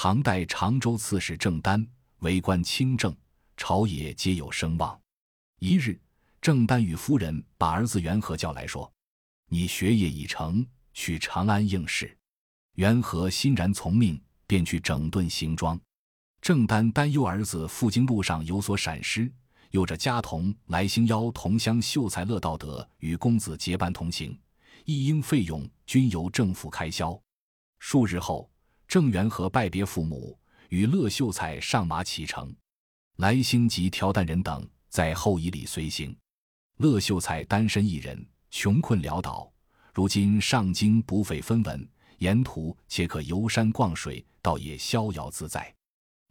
唐代常州刺史郑丹为官清正，朝野皆有声望。一日，郑丹与夫人把儿子元和叫来说：“你学业已成，去长安应试。”元和欣然从命，便去整顿行装。郑丹担忧儿子赴京路上有所闪失，有着家童来兴邀同乡秀才乐道德与公子结伴同行，一应费用均由政府开销。数日后，郑元和拜别父母，与乐秀才上马启程。来兴及挑担人等在后以礼随行。乐秀才单身一人，穷困潦倒，如今上京不费分文，沿途且可游山逛水，倒也逍遥自在。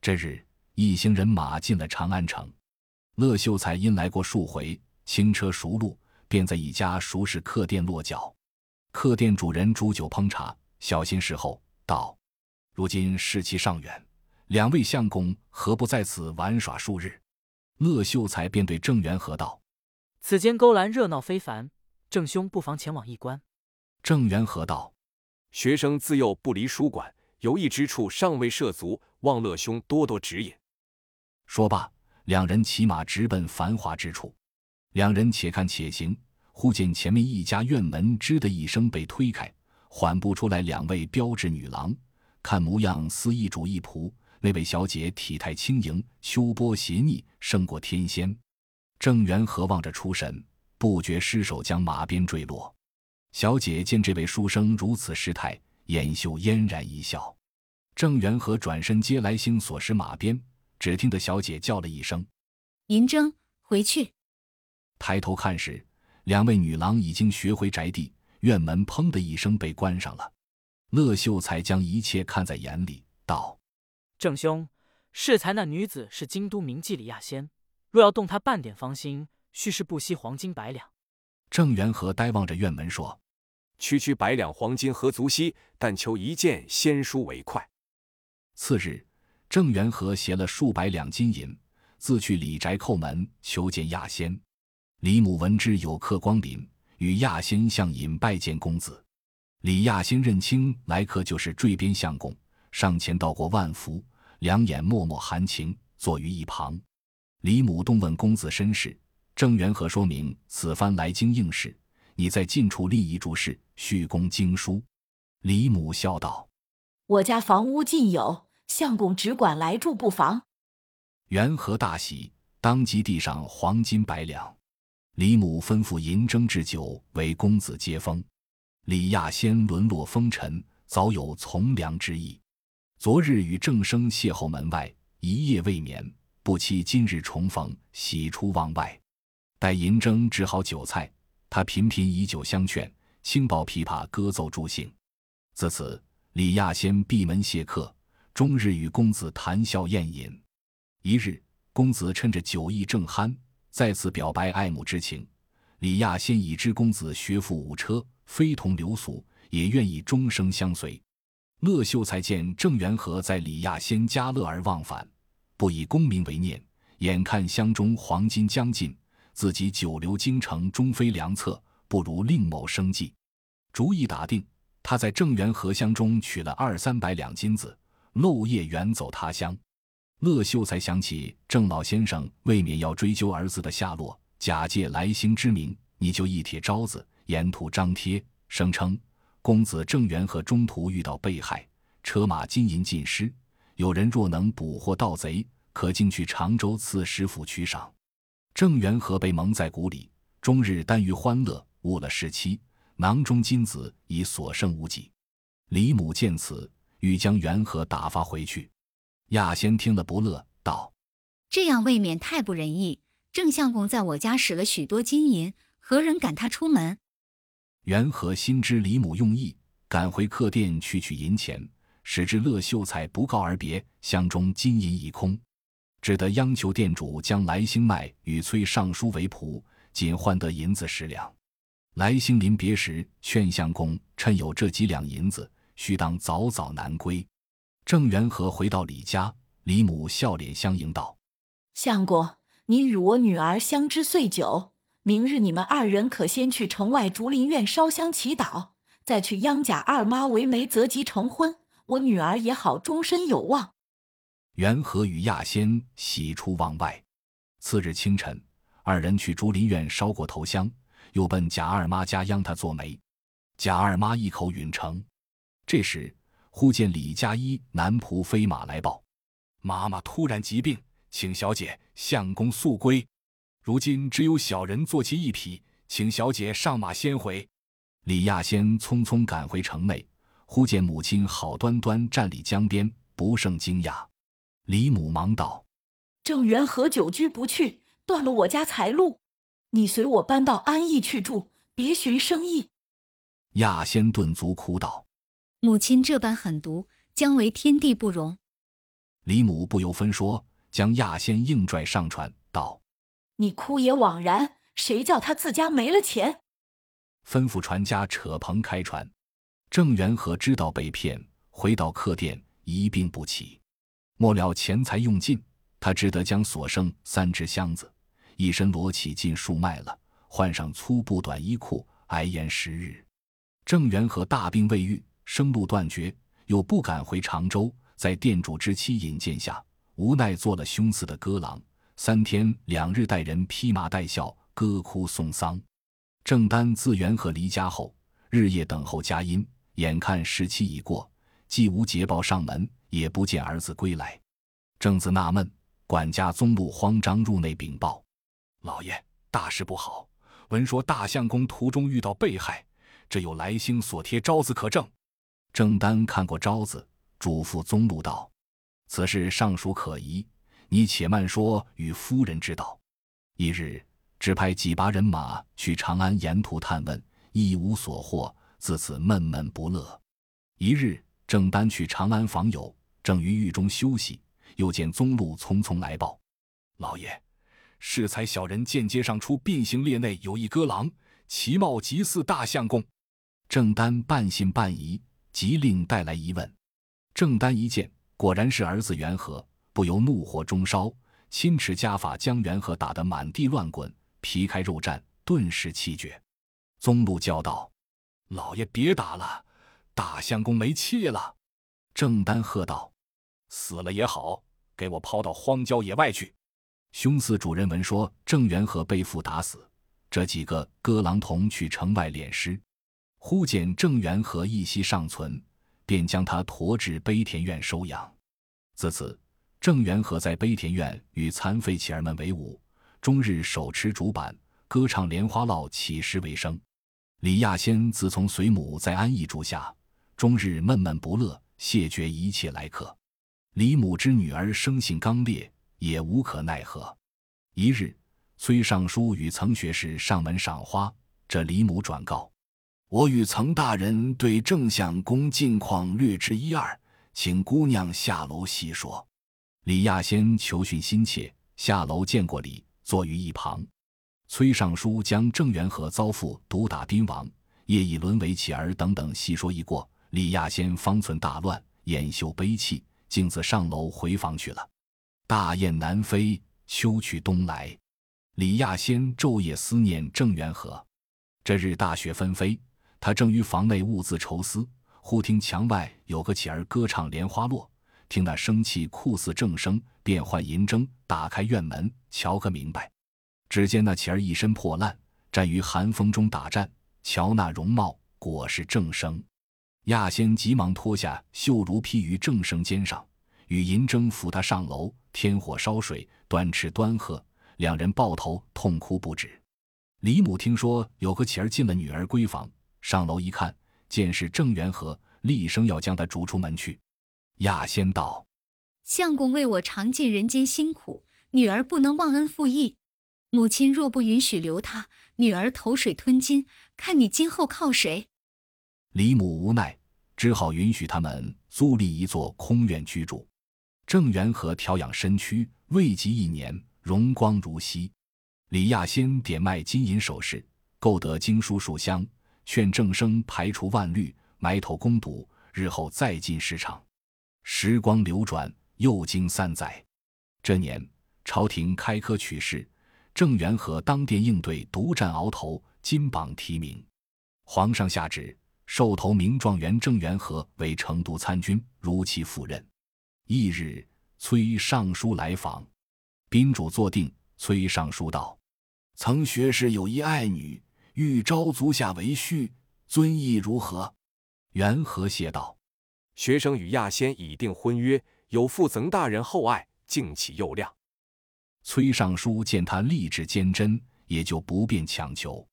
这日，一行人马进了长安城。乐秀才因来过数回，轻车熟路，便在一家熟识客店落脚。客店主人煮酒烹茶，小心侍候，道：“如今士气尚远，两位相公何不在此玩耍数日？”乐秀才便对郑元和道：“此间勾栏热闹非凡，郑兄不妨前往一观。”郑元和道：“学生自幼不离书馆，游艺之处尚未涉足。”望乐兄多多指引。说罢，两人骑马直奔繁华之处。两人且看且行，忽见前面一家院门“吱”的一声被推开，缓步出来两位标致女郎，看模样似一主一仆。那位小姐体态轻盈，秋波斜睨，胜过天仙。郑元和望着出神，不觉失手将马鞭坠落。小姐见这位书生如此失态，眼袖嫣然一笑。郑元和转身接来星所使马鞭，只听得小姐叫了一声：“银筝，回去。”抬头看时，两位女郎已经学回宅地，院门砰的一声被关上了。乐秀才将一切看在眼里，道：“郑兄，适才那女子是京都名妓李亚仙，若要动她半点芳心，须是不惜黄金百两。”郑元和呆望着院门说：“区区百两黄金何足惜？但求一件仙书为快。”次日，郑元和携了数百两金银，自去李宅叩门求见亚仙。李母闻之有客光临，与亚仙相引拜见公子。李亚仙认清来客就是坠边相公，上前道过万福，两眼脉脉含情，坐于一旁。李母动问公子身世，郑元和说明此番来京应试，你在近处立遗嘱事，续供经书。李母笑道：“我家房屋尽有。”相公只管来住不妨。元和大喜，当即递上黄金百两。李母吩咐银筝置酒，为公子接风。李亚仙沦落风尘，早有从良之意。昨日与郑生邂逅门外，一夜未眠，不期今日重逢，喜出望外。待银筝置好酒菜，他频频以酒相劝，轻抱琵琶歌奏助兴。自此，李亚仙闭门谢客。终日与公子谈笑宴饮，一日，公子趁着酒意正酣，再次表白爱慕之情。李亚仙已知公子学富五车，非同流俗，也愿意终生相随。乐秀才见郑元和在李亚仙家乐而忘返，不以功名为念，眼看乡中黄金将尽，自己久留京城终非良策，不如另谋生计。主意打定，他在郑元和乡中取了二三百两金子。漏夜远走他乡，乐秀才想起郑老先生未免要追究儿子的下落，假借来兴之名，你就一帖招子，沿途张贴，声称公子郑元和中途遇到被害，车马金银尽失，有人若能捕获盗贼，可进去常州刺史府取赏。郑元和被蒙在鼓里，终日耽于欢乐，误了时期，囊中金子已所剩无几。李母见此。欲将元和打发回去，亚仙听了不乐，道：“这样未免太不仁义。郑相公在我家使了许多金银，何人赶他出门？”元和心知李母用意，赶回客店去取银钱，使至乐秀才不告而别，箱中金银已空，只得央求店主将来兴卖与崔尚书为仆，仅换得银子十两。来兴临别时劝相公趁有这几两银子。须当早早南归。郑元和回到李家，李母笑脸相迎道：“相公，你与我女儿相知岁久，明日你们二人可先去城外竹林院烧香祈祷，再去央贾二妈为媒择吉成婚。我女儿也好终身有望。元和与亚仙喜出望外。次日清晨，二人去竹林院烧过头香，又奔贾二妈家央她做媒。贾二妈一口允成。这时，忽见李家一男仆飞马来报：妈妈突然疾病，请小姐相公速归。如今只有小人坐骑一匹，请小姐上马先回。李亚仙匆匆赶回城内，忽见母亲好端端站立江边，不胜惊讶。李母忙道：“郑元和久居不去，断了我家财路，你随我搬到安邑去住，别寻生意。”亚仙顿足哭道：“母亲这般狠毒，将为天地不容。”李母不由分说，将亚仙硬拽上船，道：“你哭也枉然，谁叫他自家没了钱？”吩咐船家扯棚开船。郑元和知道被骗，回到客店一病不起。末了钱财用尽，他只得将所剩三只箱子，一身裸体进树卖了，换上粗布短衣裤，挨延十日。郑元和大病未愈，生路断绝，又不敢回常州，在店主之妻引荐下，无奈做了凶肆的歌郎，三天两日带人披麻戴孝，歌哭送丧。郑丹自元和离家后，日夜等候佳音，眼看时期已过，既无捷报上门，也不见儿子归来，正自纳闷，管家宗禄慌张入内禀报：“老爷，大事不好！闻说大相公途中遇到被害。”这有来星所贴招子可证。郑丹看过招子，嘱咐宗禄道：“此事尚属可疑，你且慢说，与夫人知道。”一日，只派几把人马去长安沿途探问，一无所获，自此闷闷不乐。一日，郑丹去长安访友，正于狱中休息，又见宗禄匆匆来报：“老爷，适才小人见街上出并行列内有一歌郎，其貌极似大相公。”郑丹半信半疑，急令带来一问。郑丹一见，果然是儿子元和，不由怒火中烧，亲持家法将元和打得满地乱滚，皮开肉绽，顿时气绝。宗禄叫道：“老爷别打了，大相公没气了。”郑丹喝道：“死了也好，给我抛到荒郊野外去。”凶司主人闻说郑元和被父打死，这几个歌郎同去城外敛尸。忽见郑元和一息尚存，便将他驮至悲田院收养。自此，郑元和在悲田院与残废乞儿们为伍，终日手持竹板，歌唱莲花落，乞食为生。李亚仙自从随母在安邑住下，终日闷闷不乐，谢绝一切来客。李母之女儿生性刚烈，也无可奈何。一日，崔尚书与曾学士上门赏花，这李母转告。我与曾大人对郑相公近况略知一二，请姑娘下楼细说。李亚仙求训心切，下楼见过礼，坐于一旁。崔尚书将郑元和遭父毒打兵亡，业已沦为乞儿等等细说一过，李亚仙方寸大乱，掩袖悲泣，径自上楼回房去了。大雁南飞，秋去冬来，李亚仙昼夜思念郑元和。这日大雪纷飞。他正于房内兀自愁思，忽听墙外有个乞儿歌唱《莲花落》，听那声气酷似正声，便唤银筝，打开院门，瞧个明白。只见那乞儿一身破烂，站于寒风中打战，瞧那容貌，果是正生。亚仙急忙脱下绣如披于正生肩上，与银筝扶他上楼，添火烧水，端吃端喝，两人抱头痛哭不止。李母听说有个乞儿进了女儿闺房。上楼一看，见是郑元和，厉声要将他逐出门去。亚仙道：“相公为我尝尽人间辛苦，女儿不能忘恩负义。母亲若不允许留他，女儿投水吞金，看你今后靠谁？”李母无奈，只好允许他们租立一座空院居住。郑元和调养身躯，未及一年，容光如昔。李亚仙点卖金银首饰，购得经书数箱。劝郑生排除万虑，埋头攻读，日后再进市场。时光流转，又经三载。这年，朝廷开科取士，郑元和当殿应对，独占鳌头，金榜题名。皇上下旨，授头名状元郑元和为成都参军，如期赴任。翌日，崔尚书来访，宾主坐定。崔尚书道：“曾学士有一爱女，欲招足下为婿，尊意如何？”元和谢道：“学生与亚仙已定婚约，有负曾大人厚爱，敬启右亮。”崔尚书见他立志坚贞，也就不便强求。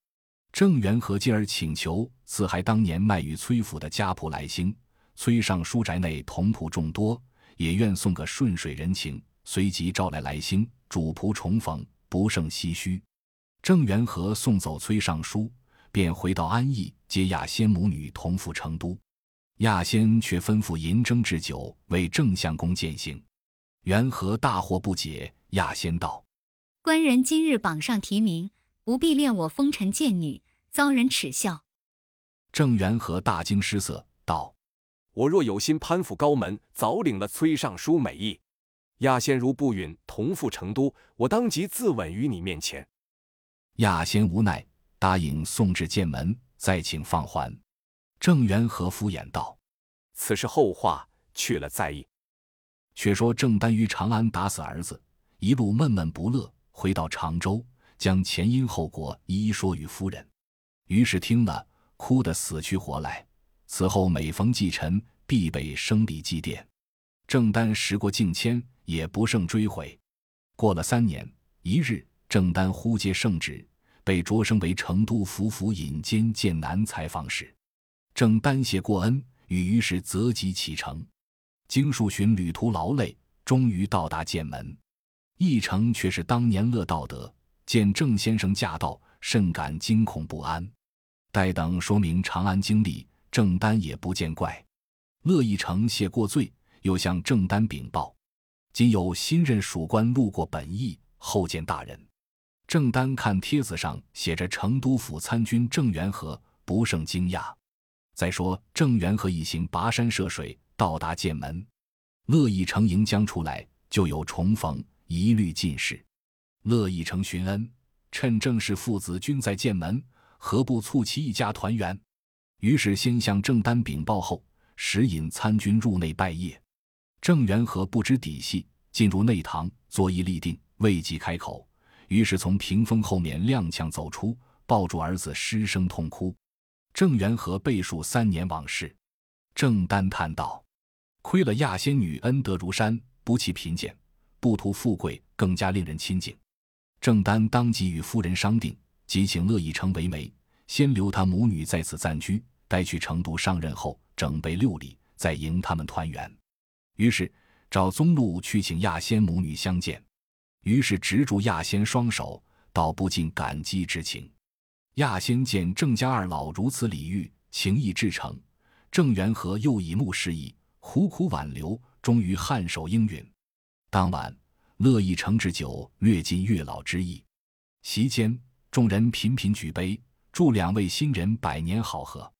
郑元和进而请求自还当年卖与崔府的家仆来兴。崔尚书宅内同仆众多，也愿送个顺水人情，随即召来来兴主仆重逢，不胜唏嘘。郑元和送走崔尚书，便回到安邑接亚仙母女同赴成都。亚仙却吩咐银蒸置酒为郑相公饯行。元和大惑不解。亚仙道：“官人今日榜上提名，不必恋我风尘贱女，遭人耻笑。”郑元和大惊失色，道：“我若有心攀附高门，早领了崔尚书美意。亚仙如不允同赴成都，我当即自刎于你面前。”亚仙无奈，答应送至剑门，再请放还。郑元和敷衍道：“此事后话，去了再议。”却说郑丹于长安打死儿子。一路闷闷不乐，回到常州，将前因后果一一说与夫人。于是听了，哭得死去活来。此后每逢忌辰，必被生礼祭奠。郑丹时过境迁，也不胜追悔。过了三年，一日，郑丹忽接圣旨，被擢升为成都府府尹兼剑南采访使。郑丹谢过恩，与于是择吉启程。经数旬旅途劳累，终于到达剑门。一成却是当年乐道德，见郑先生驾到，甚感惊恐不安。待等说明长安经历，郑丹也不见怪。乐一成谢过罪，又向郑丹禀报：今有新任属官路过本邑，后见大人。郑丹看帖子上写着成都府参军郑元和，不胜惊讶。再说郑元和一行跋山涉水，到达剑门，乐一成迎将出来，就有重逢。一律尽释。乐意成寻恩，趁郑氏父子均在剑门，何不促其一家团圆？于是先向郑丹禀报，后使引参军入内拜谒。郑元和不知底细，进入内堂，作揖立定，未及开口，于是从屏风后面踉跄走出，抱住儿子，失声痛哭。郑元和背述三年往事。郑丹叹道：“亏了亚仙女恩德如山，不弃贫贱。”不图富贵，更加令人亲近。郑丹当即与夫人商定，即请乐意成为媒，先留他母女在此暂居，待去成都上任后，整备六礼，再迎他们团圆。于是找宗禄去请亚仙母女相见，于是执住亚仙双手，道不尽感激之情。亚仙见郑家二老如此礼遇，情意至诚，郑元和又以目示意，苦苦挽留，终于颔首应允。当晚，乐意成置酒，略尽月老之意。席间，众人频频举杯，祝两位新人百年好合。